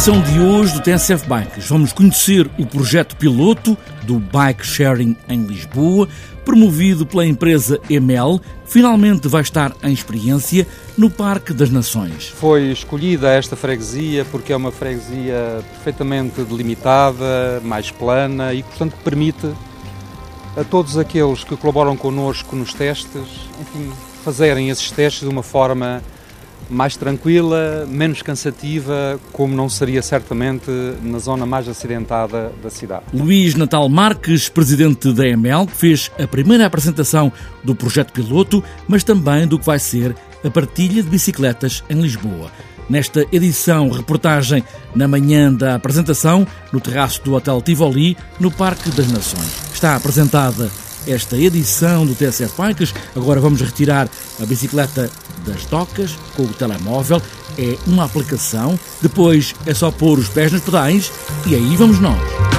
edição de hoje do TSF Bikes vamos conhecer o projeto piloto do Bike Sharing em Lisboa, promovido pela empresa Emel, finalmente vai estar em experiência no Parque das Nações. Foi escolhida esta freguesia porque é uma freguesia perfeitamente delimitada, mais plana e, portanto, permite a todos aqueles que colaboram connosco nos testes, enfim, fazerem esses testes de uma forma mais tranquila, menos cansativa, como não seria certamente na zona mais acidentada da cidade. Luís Natal Marques, presidente da EML, fez a primeira apresentação do projeto piloto, mas também do que vai ser a partilha de bicicletas em Lisboa. Nesta edição, reportagem na manhã da apresentação, no terraço do Hotel Tivoli, no Parque das Nações. Está apresentada esta edição do TSF Bikes. Agora vamos retirar a bicicleta das docas com o telemóvel. É uma aplicação. Depois é só pôr os pés nos pedais e aí vamos nós.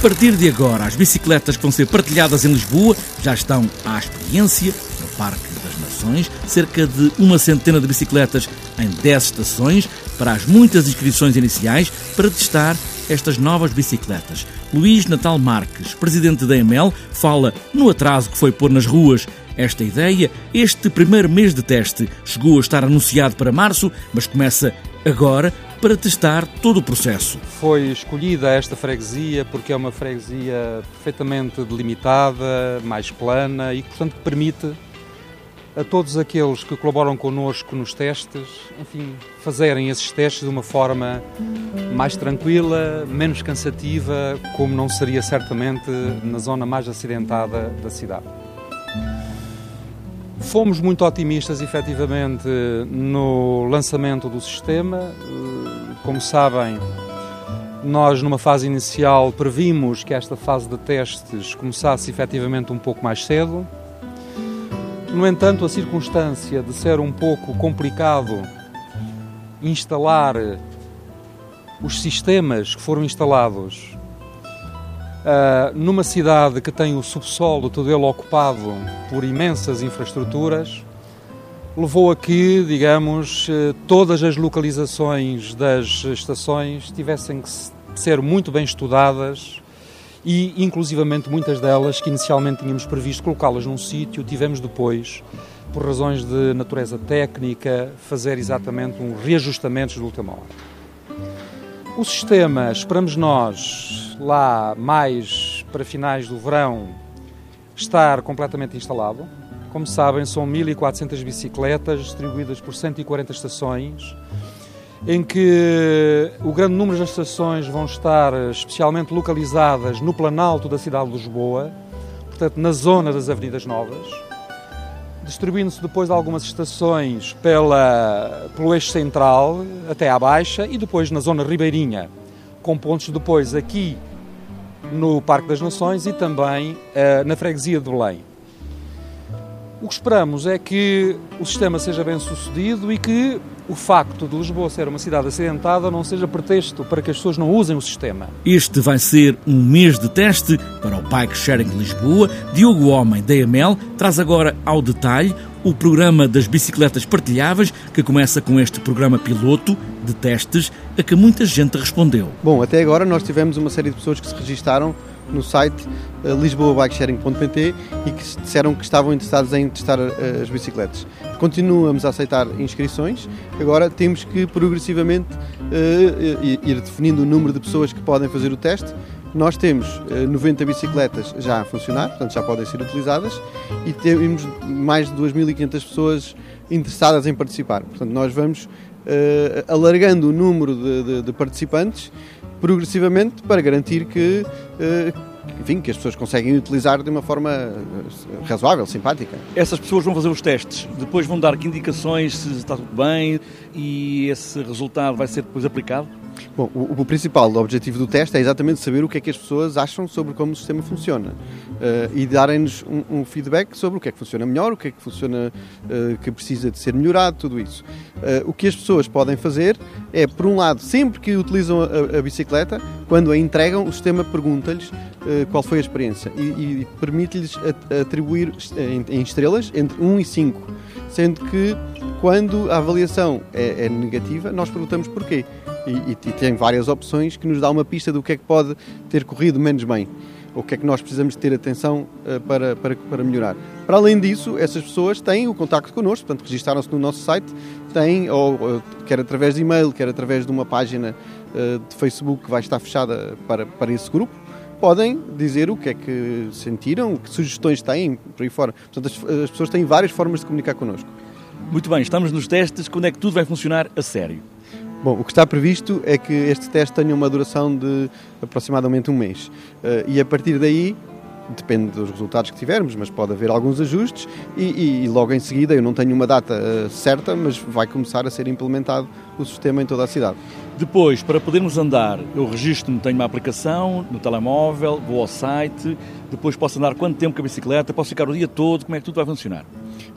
Partir de agora, as bicicletas que vão ser partilhadas em Lisboa já estão à experiência no Parque das Nações. Cerca de uma centena de bicicletas em 10 estações para as muitas inscrições iniciais para testar estas novas bicicletas. Luís Natal Marques, presidente da EML, fala no atraso que foi pôr nas ruas esta ideia. Este primeiro mês de teste chegou a estar anunciado para março, mas começa agora para testar todo o processo. Foi escolhida esta freguesia porque é uma freguesia perfeitamente delimitada, mais plana e, portanto, permite a todos aqueles que colaboram connosco nos testes, enfim, fazerem esses testes de uma forma mais tranquila, menos cansativa, como não seria certamente na zona mais acidentada da cidade. Fomos muito otimistas, efetivamente, no lançamento do sistema. Como sabem, nós, numa fase inicial, previmos que esta fase de testes começasse efetivamente um pouco mais cedo. No entanto, a circunstância de ser um pouco complicado instalar os sistemas que foram instalados uh, numa cidade que tem o subsolo todo ele ocupado por imensas infraestruturas, levou a que, digamos, eh, todas as localizações das estações tivessem que ser muito bem estudadas e, inclusivamente, muitas delas que inicialmente tínhamos previsto colocá-las num sítio, tivemos depois, por razões de natureza técnica, fazer exatamente um reajustamento de última hora. O sistema, esperamos nós, lá mais para finais do verão, estar completamente instalado. Como sabem, são 1.400 bicicletas distribuídas por 140 estações, em que o grande número das estações vão estar especialmente localizadas no planalto da cidade de Lisboa, portanto, na zona das Avenidas Novas, distribuindo-se depois algumas estações pela, pelo eixo central até à Baixa e depois na zona ribeirinha, com pontos depois aqui no Parque das Nações e também uh, na freguesia de Belém. O que esperamos é que o sistema seja bem sucedido e que o facto de Lisboa ser uma cidade acidentada não seja pretexto para que as pessoas não usem o sistema. Este vai ser um mês de teste para o Bike Sharing Lisboa. Diogo Homem, da EML, traz agora ao detalhe o programa das bicicletas partilháveis, que começa com este programa piloto de testes a que muita gente respondeu. Bom, até agora nós tivemos uma série de pessoas que se registaram no site uh, lisboabikesharing.pt e que disseram que estavam interessados em testar uh, as bicicletas. Continuamos a aceitar inscrições, agora temos que progressivamente uh, ir definindo o número de pessoas que podem fazer o teste. Nós temos 90 bicicletas já a funcionar, portanto já podem ser utilizadas, e temos mais de 2.500 pessoas interessadas em participar. Portanto, nós vamos alargando o número de, de, de participantes progressivamente para garantir que, eh, enfim, que as pessoas conseguem utilizar de uma forma eh, razoável, simpática. Essas pessoas vão fazer os testes, depois vão dar indicações se está tudo bem e esse resultado vai ser depois aplicado? Bom, o, o, principal objetivo do teste é exatamente saber o que é que as pessoas acham sobre como o sistema funciona uh, e darem-nos um, um, feedback sobre o que é que funciona melhor, o que é que funciona uh, que precisa de ser melhorado, tudo isso. Uh, o que as pessoas podem fazer é, por um lado, sempre que utilizam a, a bicicleta, quando a entregam, o sistema pergunta-lhes qual foi a experiência e, e permite-lhes atribuir em, estrelas entre 1 e 5, sendo que quando a avaliação é, é negativa, nós perguntamos porquê e, e, e, tem várias opções que nos dá uma pista do que é que pode ter corrido menos bem ou o que é que nós precisamos ter atenção uh, para, para, para melhorar. Para além disso, essas pessoas têm o contacto connosco, portanto, registaram-se no nosso site, têm, ou, quer através de e-mail, quer através de uma página uh, de Facebook que vai estar fechada para, para esse grupo, podem dizer o que é que sentiram, que sugestões têm, por aí fora. Portanto, as, as pessoas têm várias formas de comunicar connosco. Muito bem, estamos nos testes, quando é que tudo vai funcionar a sério? Bom, o que está previsto é que este teste tenha uma duração de aproximadamente um mês. Uh, e a partir daí, depende dos resultados que tivermos, mas pode haver alguns ajustes e, e, logo em seguida, eu não tenho uma data uh, certa, mas vai começar a ser implementado o sistema em toda a cidade. Depois, para podermos andar, eu registro-me, tenho uma aplicação no telemóvel, vou ao site, depois posso andar quanto tempo com a bicicleta, posso ficar o dia todo, como é que tudo vai funcionar?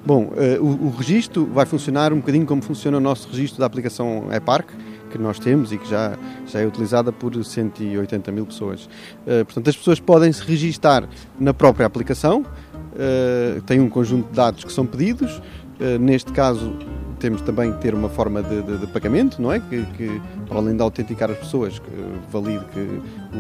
Bom, uh, o, o registro vai funcionar um bocadinho como funciona o nosso registro da aplicação ePark, que nós temos e que já, já é utilizada por 180 mil pessoas. Uh, portanto, as pessoas podem se registar na própria aplicação, uh, tem um conjunto de dados que são pedidos, uh, neste caso temos também que ter uma forma de, de, de pagamento, não é? Que, que, para além de autenticar as pessoas, que valide que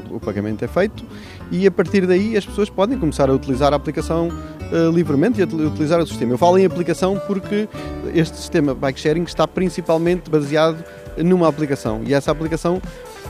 o, o, pagamento é feito, e a partir daí as pessoas podem começar a utilizar a aplicação uh, livremente e utilizar o sistema. Eu falo em aplicação porque este sistema bike sharing está principalmente baseado numa aplicação e essa aplicação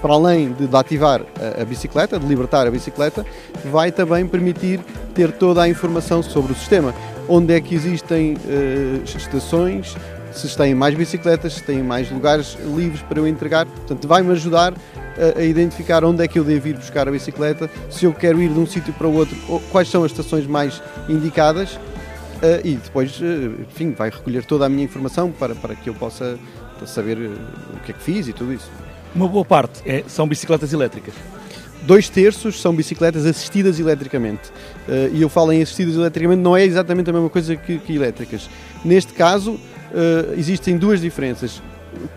para além de, ativar a, a, bicicleta, de libertar a bicicleta, vai também permitir ter toda a informação sobre o sistema. Onde é que existem uh, estações, se têm mais bicicletas, se têm mais lugares livres para eu entregar. Portanto, vai-me ajudar a, a, identificar onde é que eu devo ir buscar a bicicleta, se eu quero ir de um sítio para o outro, quais são as estações mais indicadas. Uh, e depois, uh, enfim, vai recolher toda a minha informação para, para que eu possa saber uh, o que é que fiz e tudo isso. Uma boa parte é, são bicicletas elétricas. Dois terços são bicicletas assistidas eletricamente. e eu falo em assistidas eletricamente, não é exatamente a mesma coisa que, que elétricas. Neste caso, uh, existem duas diferenças.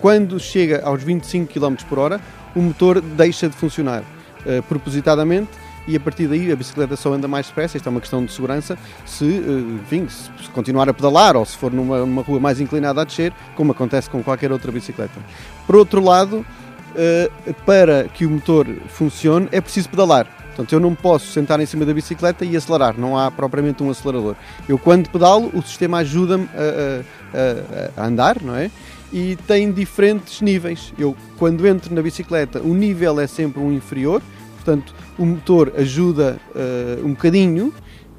Quando chega aos 25 km por hora, o motor deixa de funcionar uh, propositadamente e a partir daí a bicicleta só anda mais depressa. Isto é uma questão de segurança. Se, uh, enfim, se continuar a pedalar ou se for numa, numa rua mais inclinada a descer, como acontece com qualquer outra bicicleta. Por outro lado, uh, para que o motor funcione, é preciso pedalar. Portanto, eu não posso sentar em cima da bicicleta e acelerar, não há propriamente um acelerador. Eu, quando pedalo, o sistema ajuda-me a, a, a, andar, não é? E tem diferentes níveis. Eu, quando entro na bicicleta, o nível é sempre um inferior, portanto, o motor ajuda uh, um bocadinho,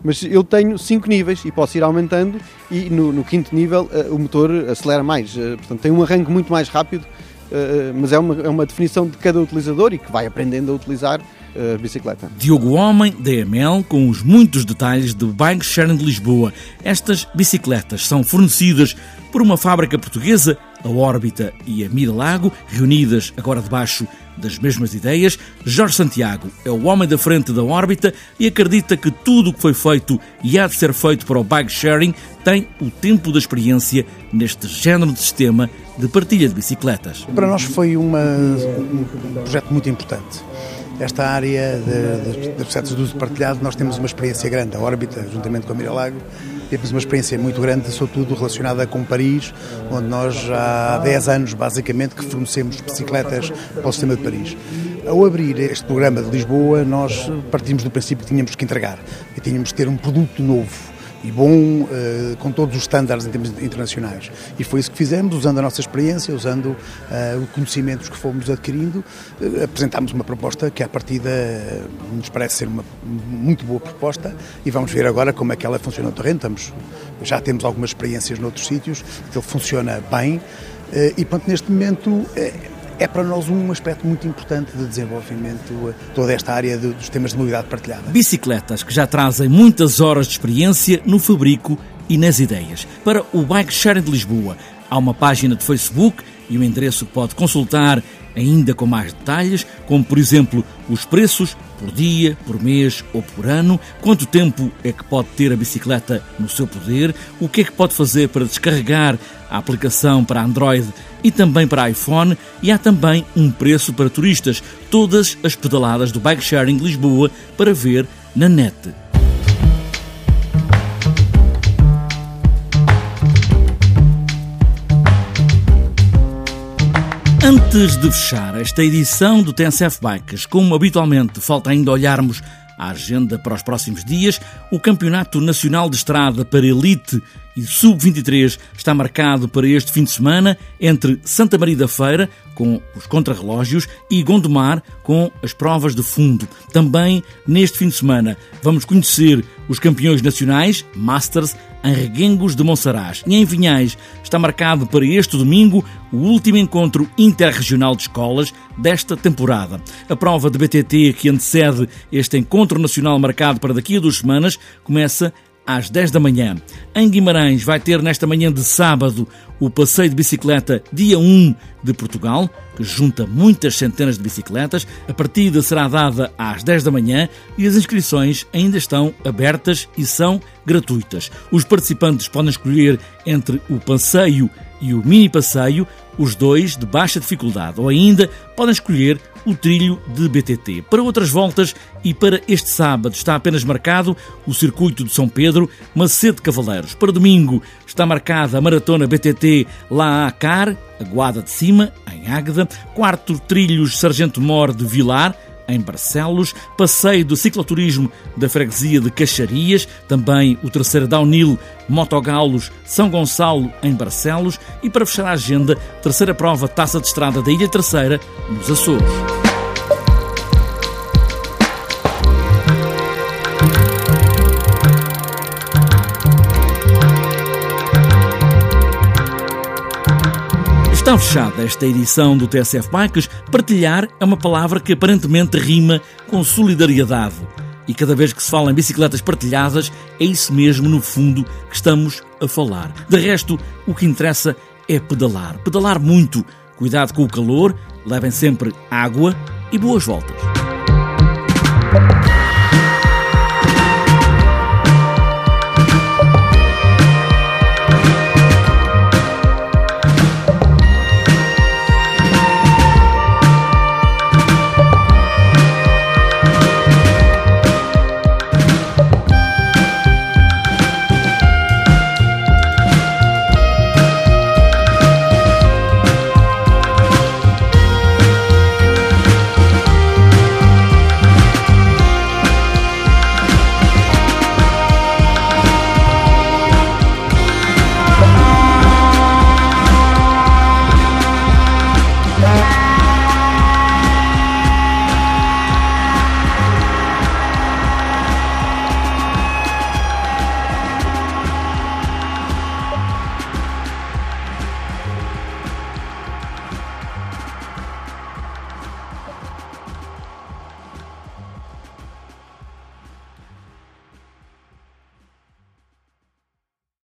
mas eu tenho cinco níveis e posso ir aumentando, e no, no quinto nível uh, o motor acelera mais. Uh, portanto, tem um arranque muito mais rápido, mas é uma, é uma definição de cada utilizador e que vai aprendendo a utilizar uh, bicicleta. Diogo Homem, DML, com os muitos detalhes do Bike Sharing de Lisboa. Estas bicicletas são fornecidas por uma fábrica portuguesa, a Órbita e a Miralago, reunidas agora debaixo das mesmas ideias. Jorge Santiago é o homem da frente da órbita e acredita que tudo o que foi feito e há de ser feito para o bike sharing tem o tempo da experiência neste género de sistema de partilha de bicicletas. Para nós foi uma, um projeto muito importante esta área de, de, de de partilhado, nós temos uma experiência grande, a órbita, juntamente com a Miralago, temos uma experiência muito grande, sobretudo relacionada com Paris, onde nós há 10 anos, basicamente, que fornecemos bicicletas para o sistema de Paris. Ao abrir este programa de Lisboa, nós partimos do princípio que tínhamos que entregar e tínhamos que ter um produto novo e bom uh, com todos os estándares em termos internacionais. E foi isso que fizemos, usando a nossa experiência, usando uh, os conhecimentos que fomos adquirindo, uh, apresentámos uma proposta que, à partida, nos parece ser uma muito boa proposta e vamos ver agora como é que ela funciona no terreno. Estamos, já temos algumas experiências noutros sítios, que ele funciona bem e, portanto, neste momento é para nós um aspecto muito importante de desenvolvimento toda esta área dos temas de mobilidade partilhada. Bicicletas que já trazem muitas horas de experiência no fabrico e nas ideias. Para o Bike Sharing de Lisboa, Há uma página de Facebook e o um endereço que pode consultar ainda com mais detalhes, como por exemplo os preços por dia, por mês ou por ano, quanto tempo é que pode ter a bicicleta no seu poder, o que é que pode fazer para descarregar a aplicação para Android e também para iPhone, e há também um preço para turistas, todas as pedaladas do Bike Sharing Lisboa para ver na net. Antes de fechar esta edição do TNCF Bikes, como habitualmente falta ainda olharmos a agenda para os próximos dias, o Campeonato Nacional de Estrada para Elite e Sub-23 está marcado para este fim de semana entre Santa Maria da Feira, com os contrarrelógios, e Gondomar, com as provas de fundo. Também neste fim de semana vamos conhecer os campeões nacionais, Masters, em Reguengos de Monsaraz. E em Vinhais está marcado para este domingo o último encontro interregional de escolas desta temporada. A prova de BTT que antecede este encontro nacional marcado para daqui a duas semanas começa às 10 da manhã. Em Guimarães vai ter nesta manhã de sábado o passeio de bicicleta dia 1 de Portugal, que junta muitas centenas de bicicletas. A partida será dada às 10 da manhã e as inscrições ainda estão abertas e são gratuitas. Os participantes podem escolher entre o passeio e o mini passeio, os dois de baixa dificuldade, ou ainda podem escolher o trilho de BTT. Para outras voltas e para este sábado está apenas marcado o circuito de São Pedro, Macedo Cavaleiros. Para domingo está marcada a maratona BTT lá a Car, a Guada de Cima, em Águeda, quarto trilhos Sargento Mor de Vilar, em Barcelos, passeio do cicloturismo da freguesia de Caxarias, também o terceiro downhill Motogalos São Gonçalo em Barcelos e para fechar a agenda, terceira prova Taça de Estrada da Ilha Terceira, nos Açores. Fechada esta edição do TSF Bikes. Partilhar é uma palavra que aparentemente rima com solidariedade. E cada vez que se fala em bicicletas partilhadas, é isso mesmo, no fundo, que estamos a falar. De resto, o que interessa é pedalar. Pedalar muito. Cuidado com o calor, levem sempre água e boas voltas.